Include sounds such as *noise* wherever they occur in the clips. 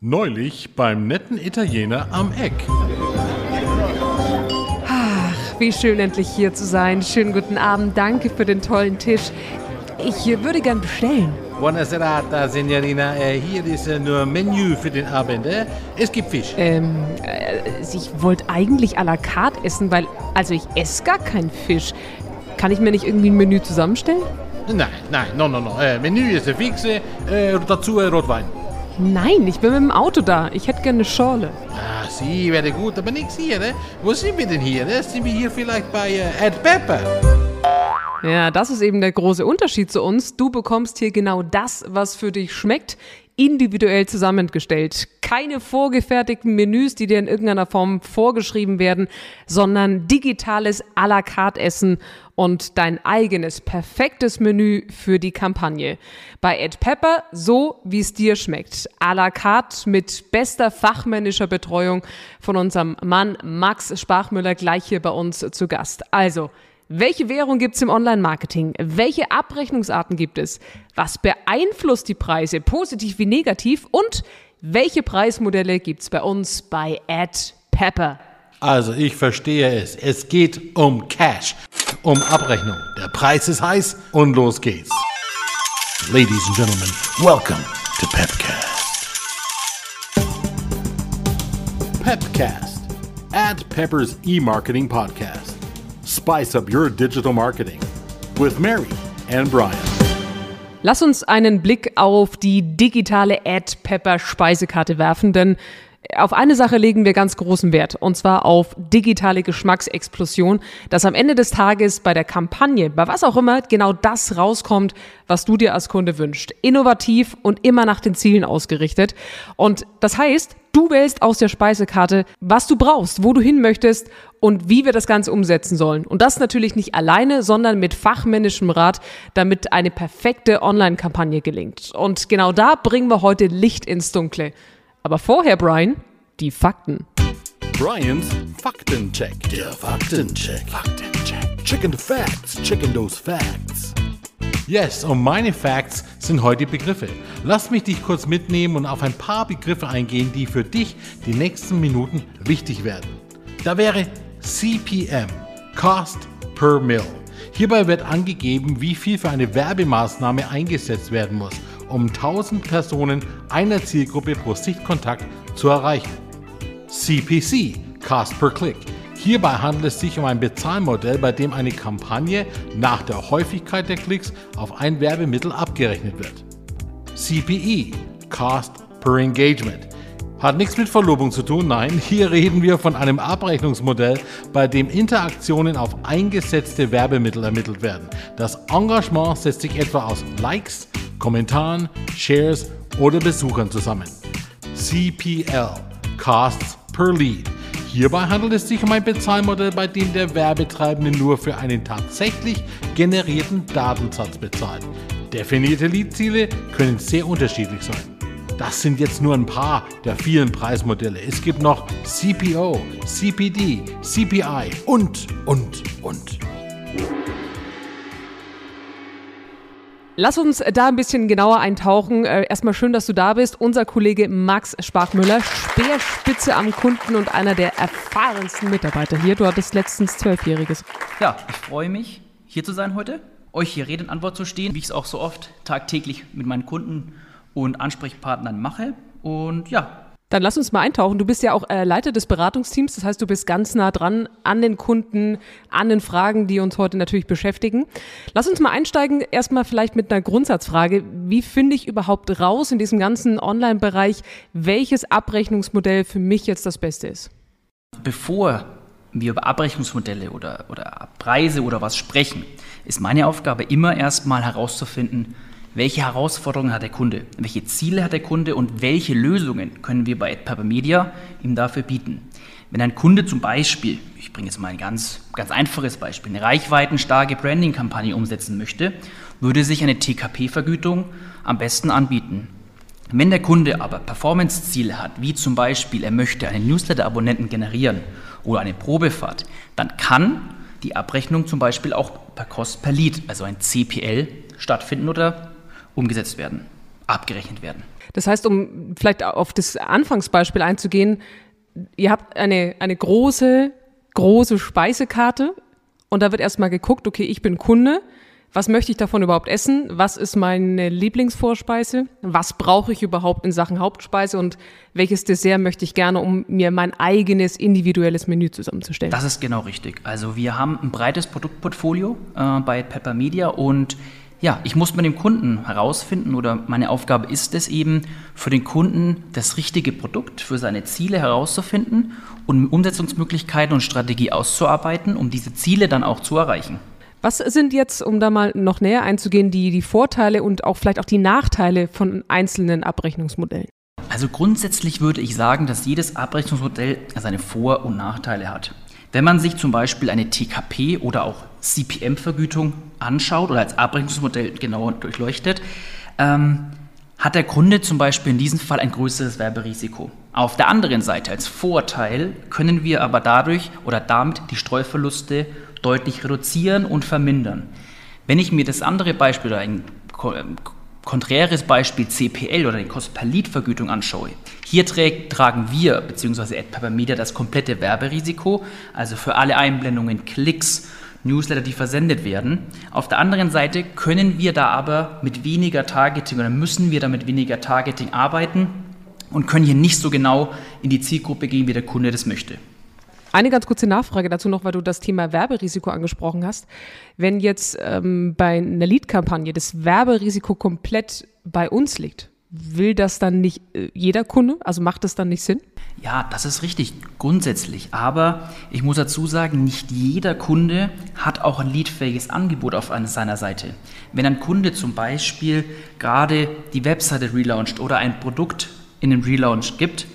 Neulich beim netten Italiener am Eck. Ach, wie schön endlich hier zu sein. Schönen guten Abend. Danke für den tollen Tisch. Ich würde gern bestellen. Buona serata, Signorina. Äh, hier ist äh, nur Menü für den Abend. Äh? Es gibt Fisch. Ähm, äh, ich wollte eigentlich à la carte essen, weil, also ich esse gar keinen Fisch. Kann ich mir nicht irgendwie ein Menü zusammenstellen? Nein, nein, no, no, no. Äh, Menü ist fix. Äh, dazu äh, Rotwein. Nein, ich bin mit dem Auto da. Ich hätte gerne eine Schorle. Ah, sie wäre gut, aber nichts hier, ne? Wo sind wir denn hier? Ne? Sind wir hier vielleicht bei äh, Ed Pepper? Ja, das ist eben der große Unterschied zu uns. Du bekommst hier genau das, was für dich schmeckt, individuell zusammengestellt. Keine vorgefertigten Menüs, die dir in irgendeiner Form vorgeschrieben werden, sondern digitales à la carte Essen und dein eigenes perfektes Menü für die Kampagne. Bei Ed Pepper so, wie es dir schmeckt. À la carte mit bester fachmännischer Betreuung von unserem Mann Max Spachmüller gleich hier bei uns zu Gast. Also, welche Währung gibt's im Online-Marketing? Welche Abrechnungsarten gibt es? Was beeinflusst die Preise, positiv wie negativ? Und welche Preismodelle gibt's bei uns bei Ad Pepper? Also, ich verstehe es. Es geht um Cash um Abrechnung. Der Preis ist heiß und los geht's. Ladies and Gentlemen, welcome to Pepcast. Pepcast, Add Pepper's e-marketing podcast. Spice up your digital marketing with Mary and Brian. Lass uns einen Blick auf die digitale Ad Pepper Speisekarte werfen, denn auf eine Sache legen wir ganz großen Wert, und zwar auf digitale Geschmacksexplosion, dass am Ende des Tages bei der Kampagne, bei was auch immer, genau das rauskommt, was du dir als Kunde wünschst. Innovativ und immer nach den Zielen ausgerichtet. Und das heißt, du wählst aus der Speisekarte, was du brauchst, wo du hin möchtest und wie wir das Ganze umsetzen sollen. Und das natürlich nicht alleine, sondern mit fachmännischem Rat, damit eine perfekte Online-Kampagne gelingt. Und genau da bringen wir heute Licht ins Dunkle. Aber vorher, Brian, die Fakten. Brian's Faktencheck. Der Faktencheck. Faktencheck. Chicken Facts. Chicken those Facts. Yes, und meine Facts sind heute Begriffe. Lass mich dich kurz mitnehmen und auf ein paar Begriffe eingehen, die für dich die nächsten Minuten wichtig werden. Da wäre CPM, Cost per Mill. Hierbei wird angegeben, wie viel für eine Werbemaßnahme eingesetzt werden muss um 1000 Personen einer Zielgruppe pro Sichtkontakt zu erreichen. CPC, Cost per Click. Hierbei handelt es sich um ein Bezahlmodell, bei dem eine Kampagne nach der Häufigkeit der Klicks auf ein Werbemittel abgerechnet wird. CPE, Cost per Engagement. Hat nichts mit Verlobung zu tun, nein, hier reden wir von einem Abrechnungsmodell, bei dem Interaktionen auf eingesetzte Werbemittel ermittelt werden. Das Engagement setzt sich etwa aus Likes, Kommentaren, Shares oder Besuchern zusammen. CPL Costs per Lead. Hierbei handelt es sich um ein Bezahlmodell, bei dem der Werbetreibende nur für einen tatsächlich generierten Datensatz bezahlt. Definierte Leadziele können sehr unterschiedlich sein. Das sind jetzt nur ein paar der vielen Preismodelle. Es gibt noch CPO, CPD, CPI und, und, und. Lass uns da ein bisschen genauer eintauchen. Äh, erstmal schön, dass du da bist. Unser Kollege Max Sparkmüller, Speerspitze am Kunden und einer der erfahrensten Mitarbeiter hier. Du hattest letztens Zwölfjähriges. Ja, ich freue mich, hier zu sein heute, euch hier Rede und Antwort zu stehen, wie ich es auch so oft tagtäglich mit meinen Kunden und Ansprechpartnern mache. Und ja, dann lass uns mal eintauchen. Du bist ja auch äh, Leiter des Beratungsteams, das heißt, du bist ganz nah dran an den Kunden, an den Fragen, die uns heute natürlich beschäftigen. Lass uns mal einsteigen, erstmal vielleicht mit einer Grundsatzfrage. Wie finde ich überhaupt raus in diesem ganzen Online-Bereich, welches Abrechnungsmodell für mich jetzt das Beste ist? Bevor wir über Abrechnungsmodelle oder, oder Preise oder was sprechen, ist meine Aufgabe immer erstmal herauszufinden, welche Herausforderungen hat der Kunde? Welche Ziele hat der Kunde und welche Lösungen können wir bei AdPaper Media ihm dafür bieten? Wenn ein Kunde zum Beispiel, ich bringe jetzt mal ein ganz, ganz einfaches Beispiel, eine reichweitenstarke Branding-Kampagne umsetzen möchte, würde sich eine TKP-Vergütung am besten anbieten. Wenn der Kunde aber Performance-Ziele hat, wie zum Beispiel er möchte einen Newsletter-Abonnenten generieren oder eine Probefahrt, dann kann die Abrechnung zum Beispiel auch per Cost per Lead, also ein CPL, stattfinden oder umgesetzt werden, abgerechnet werden. Das heißt, um vielleicht auf das Anfangsbeispiel einzugehen, ihr habt eine, eine große, große Speisekarte und da wird erstmal geguckt, okay, ich bin Kunde, was möchte ich davon überhaupt essen? Was ist meine Lieblingsvorspeise? Was brauche ich überhaupt in Sachen Hauptspeise und welches Dessert möchte ich gerne, um mir mein eigenes individuelles Menü zusammenzustellen? Das ist genau richtig. Also wir haben ein breites Produktportfolio äh, bei Pepper Media und ja, ich muss mit dem Kunden herausfinden oder meine Aufgabe ist es eben, für den Kunden das richtige Produkt für seine Ziele herauszufinden und Umsetzungsmöglichkeiten und Strategie auszuarbeiten, um diese Ziele dann auch zu erreichen. Was sind jetzt, um da mal noch näher einzugehen, die, die Vorteile und auch vielleicht auch die Nachteile von einzelnen Abrechnungsmodellen? Also grundsätzlich würde ich sagen, dass jedes Abrechnungsmodell seine Vor- und Nachteile hat. Wenn man sich zum Beispiel eine TKP oder auch CPM-Vergütung anschaut oder als Abrechnungsmodell genauer durchleuchtet, ähm, hat der Kunde zum Beispiel in diesem Fall ein größeres Werberisiko. Auf der anderen Seite als Vorteil können wir aber dadurch oder damit die Streuverluste deutlich reduzieren und vermindern. Wenn ich mir das andere Beispiel oder ein konträres Beispiel CPL oder die Kosten per Lead Vergütung anschaue, hier trägt, tragen wir bzw. AdPepper Media das komplette Werberisiko, also für alle Einblendungen, Klicks, Newsletter, die versendet werden. Auf der anderen Seite können wir da aber mit weniger Targeting oder müssen wir da mit weniger Targeting arbeiten und können hier nicht so genau in die Zielgruppe gehen, wie der Kunde das möchte. Eine ganz kurze Nachfrage dazu noch, weil du das Thema Werberisiko angesprochen hast. Wenn jetzt ähm, bei einer Lead-Kampagne das Werberisiko komplett bei uns liegt, will das dann nicht äh, jeder Kunde? Also macht das dann nicht Sinn? Ja, das ist richtig, grundsätzlich. Aber ich muss dazu sagen, nicht jeder Kunde hat auch ein leadfähiges Angebot auf seiner Seite. Wenn ein Kunde zum Beispiel gerade die Webseite relauncht oder ein Produkt in den Relaunch gibt,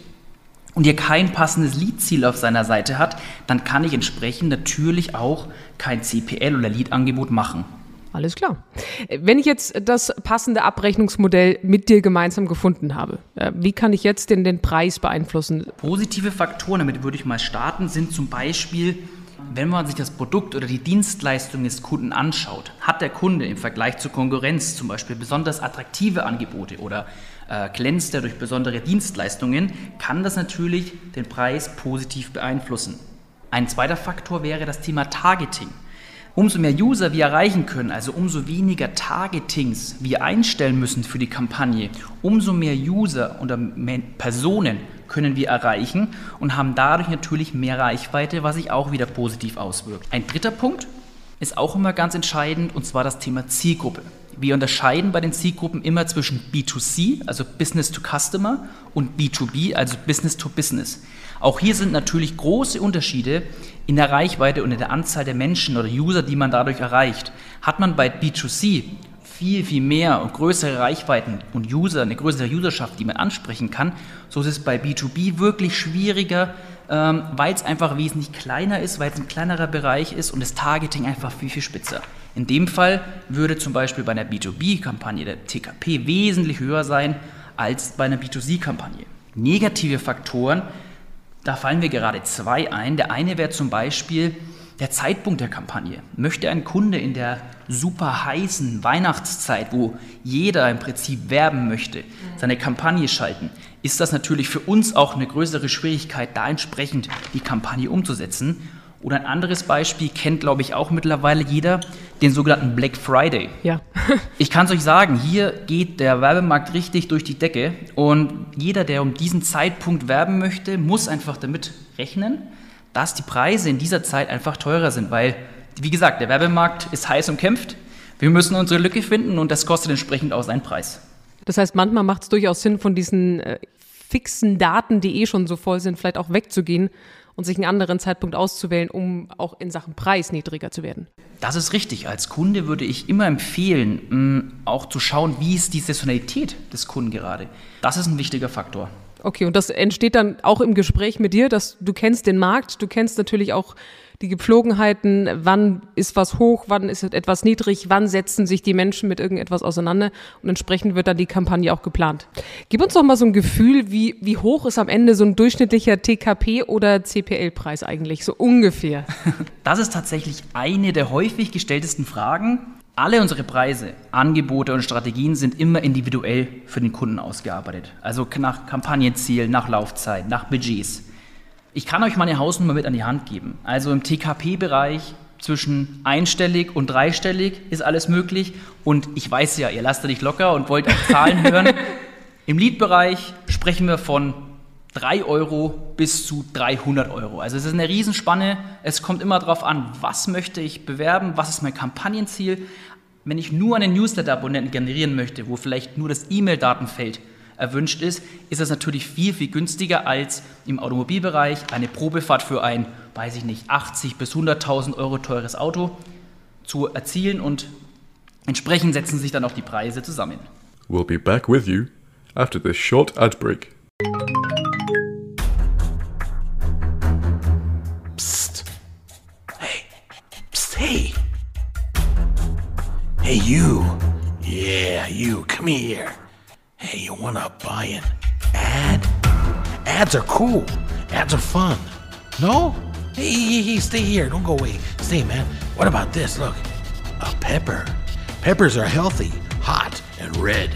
und ihr kein passendes Lead-Ziel auf seiner Seite hat, dann kann ich entsprechend natürlich auch kein CPL oder Lead-Angebot machen. Alles klar. Wenn ich jetzt das passende Abrechnungsmodell mit dir gemeinsam gefunden habe, äh, wie kann ich jetzt denn den Preis beeinflussen? Positive Faktoren, damit würde ich mal starten, sind zum Beispiel, wenn man sich das Produkt oder die Dienstleistung des Kunden anschaut, hat der Kunde im Vergleich zur Konkurrenz zum Beispiel besonders attraktive Angebote oder äh, glänzt er durch besondere Dienstleistungen, kann das natürlich den Preis positiv beeinflussen. Ein zweiter Faktor wäre das Thema Targeting. Umso mehr User wir erreichen können, also umso weniger Targetings wir einstellen müssen für die Kampagne, umso mehr User oder Personen können wir erreichen und haben dadurch natürlich mehr Reichweite, was sich auch wieder positiv auswirkt. Ein dritter Punkt ist auch immer ganz entscheidend und zwar das Thema Zielgruppe. Wir unterscheiden bei den Zielgruppen immer zwischen B2C, also Business to Customer, und B2B, also Business to Business. Auch hier sind natürlich große Unterschiede in der Reichweite und in der Anzahl der Menschen oder User, die man dadurch erreicht. Hat man bei B2C viel, viel mehr und größere Reichweiten und User, eine größere Userschaft, die man ansprechen kann, so ist es bei B2B wirklich schwieriger, ähm, weil es einfach wesentlich kleiner ist, weil es ein kleinerer Bereich ist und das Targeting einfach viel, viel spitzer. In dem Fall würde zum Beispiel bei einer B2B-Kampagne der TKP wesentlich höher sein als bei einer B2C-Kampagne. Negative Faktoren, da fallen mir gerade zwei ein. Der eine wäre zum Beispiel der Zeitpunkt der Kampagne. Möchte ein Kunde in der super heißen Weihnachtszeit, wo jeder im Prinzip werben möchte, seine Kampagne schalten, ist das natürlich für uns auch eine größere Schwierigkeit, da entsprechend die Kampagne umzusetzen. Oder ein anderes Beispiel kennt, glaube ich, auch mittlerweile jeder, den sogenannten Black Friday. Ja. *laughs* ich kann es euch sagen, hier geht der Werbemarkt richtig durch die Decke und jeder, der um diesen Zeitpunkt werben möchte, muss einfach damit rechnen, dass die Preise in dieser Zeit einfach teurer sind, weil, wie gesagt, der Werbemarkt ist heiß umkämpft. Wir müssen unsere Lücke finden und das kostet entsprechend auch seinen Preis. Das heißt, manchmal macht es durchaus Sinn, von diesen äh, fixen Daten, die eh schon so voll sind, vielleicht auch wegzugehen und sich einen anderen Zeitpunkt auszuwählen, um auch in Sachen Preis niedriger zu werden. Das ist richtig. Als Kunde würde ich immer empfehlen, mh, auch zu schauen, wie ist die Saisonalität des Kunden gerade. Das ist ein wichtiger Faktor. Okay, und das entsteht dann auch im Gespräch mit dir, dass du kennst den Markt, du kennst natürlich auch die Gepflogenheiten, wann ist was hoch, wann ist etwas niedrig, wann setzen sich die Menschen mit irgendetwas auseinander und entsprechend wird dann die Kampagne auch geplant. Gib uns doch mal so ein Gefühl, wie, wie hoch ist am Ende so ein durchschnittlicher TKP oder CPL-Preis eigentlich, so ungefähr? *laughs* Das ist tatsächlich eine der häufig gestelltesten Fragen. Alle unsere Preise, Angebote und Strategien sind immer individuell für den Kunden ausgearbeitet. Also nach Kampagnenziel, nach Laufzeit, nach Budgets. Ich kann euch meine Hausnummer mit an die Hand geben. Also im TKP-Bereich zwischen einstellig und dreistellig ist alles möglich. Und ich weiß ja, ihr lasst da nicht locker und wollt auch Zahlen *laughs* hören. Im Lead-Bereich sprechen wir von 3 Euro bis zu 300 Euro. Also es ist eine Riesenspanne. Es kommt immer darauf an, was möchte ich bewerben, was ist mein Kampagnenziel. Wenn ich nur einen Newsletter-Abonnenten generieren möchte, wo vielleicht nur das E-Mail-Datenfeld erwünscht ist, ist das natürlich viel, viel günstiger als im Automobilbereich eine Probefahrt für ein, weiß ich nicht, 80 bis 100.000 Euro teures Auto zu erzielen und entsprechend setzen sich dann auch die Preise zusammen. We'll be back with you after this short ad break. Hey. Hey, you. Yeah, you. Come here. Hey, you wanna buy an ad? Ads are cool. Ads are fun. No? Hey, hey, hey, stay here. Don't go away. Stay, man. What about this? Look. A pepper. Peppers are healthy, hot, and red.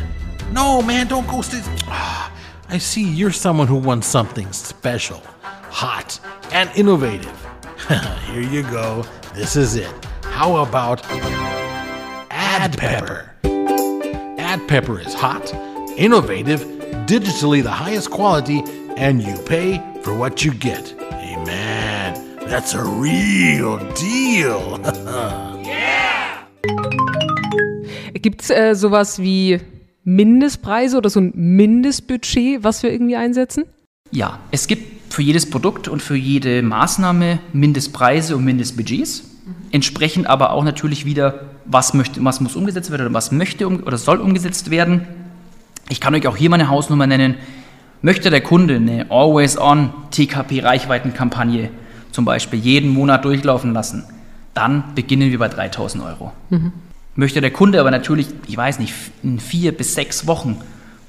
No, man, don't go stay. Ah, I see you're someone who wants something special, hot, and innovative. *laughs* Here you go. This is it. How about Ad Pepper? Ad Pepper is hot, innovative, digitally the highest quality, and you pay for what you get. Hey man, that's a real deal. *laughs* Gibt es äh, sowas wie Mindestpreise oder so ein Mindestbudget, was wir irgendwie einsetzen? Ja, es gibt für jedes Produkt und für jede Maßnahme Mindestpreise und Mindestbudgets. Entsprechend aber auch natürlich wieder, was, möchte, was muss umgesetzt werden oder was möchte um, oder soll umgesetzt werden. Ich kann euch auch hier meine Hausnummer nennen. Möchte der Kunde eine Always-On TKP-Reichweitenkampagne zum Beispiel jeden Monat durchlaufen lassen, dann beginnen wir bei 3000 Euro. Mhm. Möchte der Kunde aber natürlich, ich weiß nicht, in vier bis sechs Wochen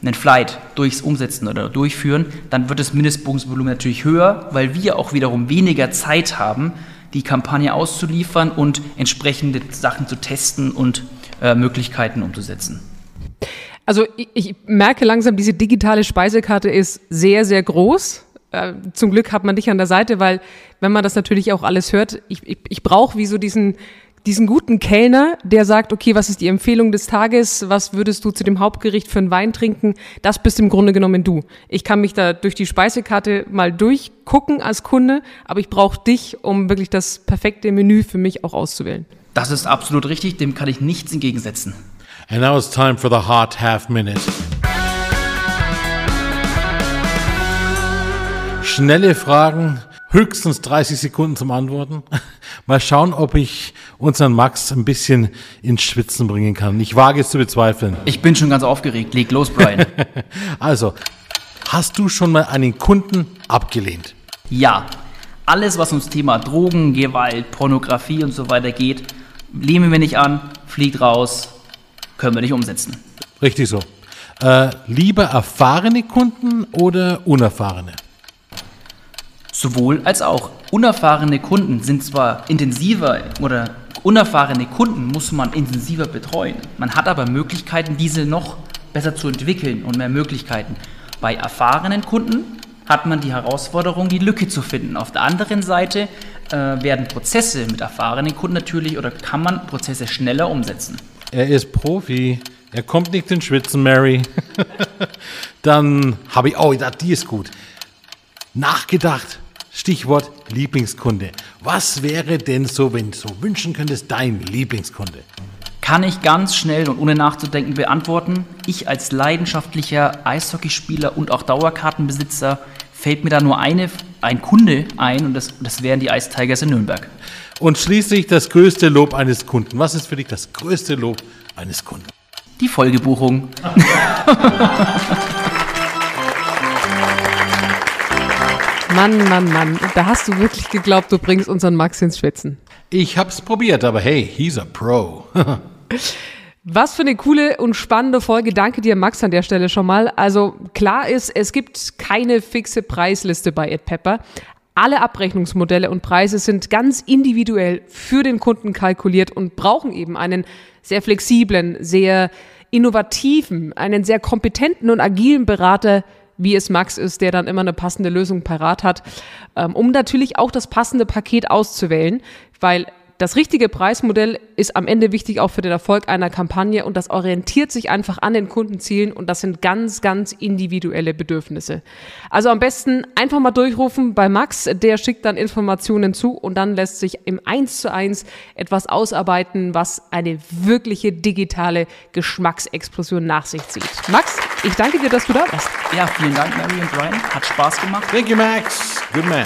einen Flight durchs Umsetzen oder Durchführen, dann wird das Mindestbuchungsvolumen natürlich höher, weil wir auch wiederum weniger Zeit haben, die Kampagne auszuliefern und entsprechende Sachen zu testen und äh, Möglichkeiten umzusetzen. Also ich, ich, merke langsam, diese digitale Speisekarte ist sehr, sehr groß. Äh, zum Glück hat man dich an der Seite, weil wenn man das natürlich auch alles hört, ich, ich, ich brauche wie so diesen diesen guten Kellner, der sagt, okay, was ist die Empfehlung des Tages, was würdest du zu dem Hauptgericht für einen Wein trinken, das bist im Grunde genommen du. Ich kann mich da durch die Speisekarte mal durchgucken als Kunde, aber ich brauche dich, um wirklich das perfekte Menü für mich auch auszuwählen. Das ist absolut richtig, dem kann ich nichts entgegensetzen. And now it's time for the hot half minute. Schnelle Fragen, höchstens 30 Sekunden zum Antworten. *laughs* Mal schauen, ob ich unseren Max ein bisschen ins Schwitzen bringen kann. Ich wage es zu bezweifeln. Ich bin schon ganz aufgeregt. Leg los, Brian. *laughs* also, hast du schon mal einen Kunden abgelehnt? Ja. Alles, was ums Thema Drogen, Gewalt, Pornografie und so weiter geht, lehnen wir nicht an, fliegt raus, können wir nicht umsetzen. Richtig so. Äh, lieber erfahrene Kunden oder unerfahrene? Sowohl als auch. Unerfahrene Kunden sind zwar intensiver oder unerfahrene Kunden muss man intensiver betreuen. Man hat aber Möglichkeiten, diese noch besser zu entwickeln und mehr Möglichkeiten. Bei erfahrenen Kunden hat man die Herausforderung, die Lücke zu finden. Auf der anderen Seite äh, werden Prozesse mit erfahrenen Kunden natürlich oder kann man Prozesse schneller umsetzen. Er ist Profi. Er kommt nicht in Schwitzen, Mary. *laughs* Dann habe ich, oh, die ist gut. Nachgedacht Stichwort Lieblingskunde. Was wäre denn so, wenn du so wünschen könntest, dein Lieblingskunde? Kann ich ganz schnell und ohne nachzudenken beantworten. Ich als leidenschaftlicher Eishockeyspieler und auch Dauerkartenbesitzer fällt mir da nur eine, ein Kunde ein und das, das wären die Ice Tigers in Nürnberg. Und schließlich das größte Lob eines Kunden. Was ist für dich das größte Lob eines Kunden? Die Folgebuchung. *laughs* Mann, Mann, Mann, da hast du wirklich geglaubt, du bringst unseren Max ins Schwitzen. Ich hab's probiert, aber hey, he's a pro. *laughs* Was für eine coole und spannende Folge. Danke dir, Max, an der Stelle schon mal. Also klar ist, es gibt keine fixe Preisliste bei AdPepper. Alle Abrechnungsmodelle und Preise sind ganz individuell für den Kunden kalkuliert und brauchen eben einen sehr flexiblen, sehr innovativen, einen sehr kompetenten und agilen Berater, wie es Max ist, der dann immer eine passende Lösung parat hat, ähm, um natürlich auch das passende Paket auszuwählen, weil das richtige Preismodell ist am Ende wichtig auch für den Erfolg einer Kampagne und das orientiert sich einfach an den Kundenzielen und das sind ganz, ganz individuelle Bedürfnisse. Also am besten einfach mal durchrufen bei Max, der schickt dann Informationen zu und dann lässt sich im 1 zu 1 etwas ausarbeiten, was eine wirkliche digitale Geschmacksexplosion nach sich zieht. Max, ich danke dir, dass du da warst. Ja, vielen Dank, Mary und Brian. Hat Spaß gemacht. Thank you, Max. Good man.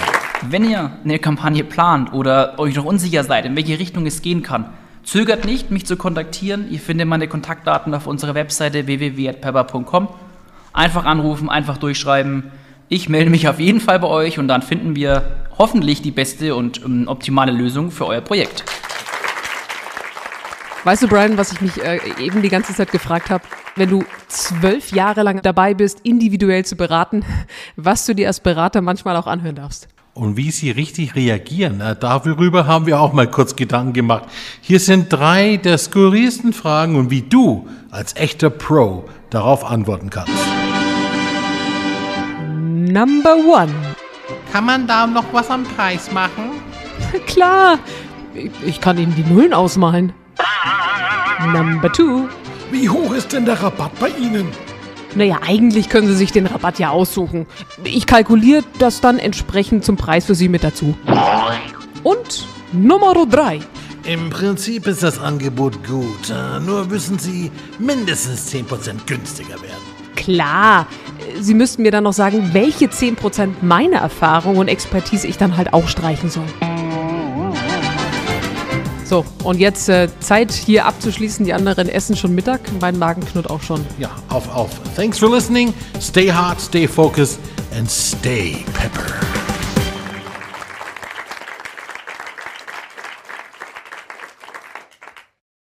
Wenn ihr eine Kampagne plant oder euch noch unsicher seid, in welche Richtung es gehen kann, zögert nicht, mich zu kontaktieren. Ihr findet meine Kontaktdaten auf unserer Webseite www.pepper.com. Einfach anrufen, einfach durchschreiben. Ich melde mich auf jeden Fall bei euch und dann finden wir hoffentlich die beste und um, optimale Lösung für euer Projekt. Weißt du, Brian, was ich mich äh, eben die ganze Zeit gefragt habe? Wenn du zwölf Jahre lang dabei bist, individuell zu beraten, *laughs* was du dir als Berater manchmal auch anhören darfst. Und wie sie richtig reagieren, darüber haben wir auch mal kurz Gedanken gemacht. Hier sind drei der skurrilsten Fragen und wie du als echter Pro darauf antworten kannst. Number one. Kann man da noch was am Preis machen? *laughs* Klar, ich, ich kann Ihnen die Nullen ausmalen. Number two. Wie hoch ist denn der Rabatt bei Ihnen? Naja, eigentlich können Sie sich den Rabatt ja aussuchen. Ich kalkuliere das dann entsprechend zum Preis für Sie mit dazu. Und Nummer drei. Im Prinzip ist das Angebot gut, äh, nur müssen Sie mindestens 10% günstiger werden. Klar, Sie müssten mir dann noch sagen, welche 10% meiner Erfahrung und Expertise ich dann halt auch streichen soll. So, und jetzt äh, Zeit hier abzuschließen. Die anderen essen schon Mittag. Mein Magen knurrt auch schon. Ja, auf, auf. Thanks for listening. Stay hot, stay focused and stay pepper.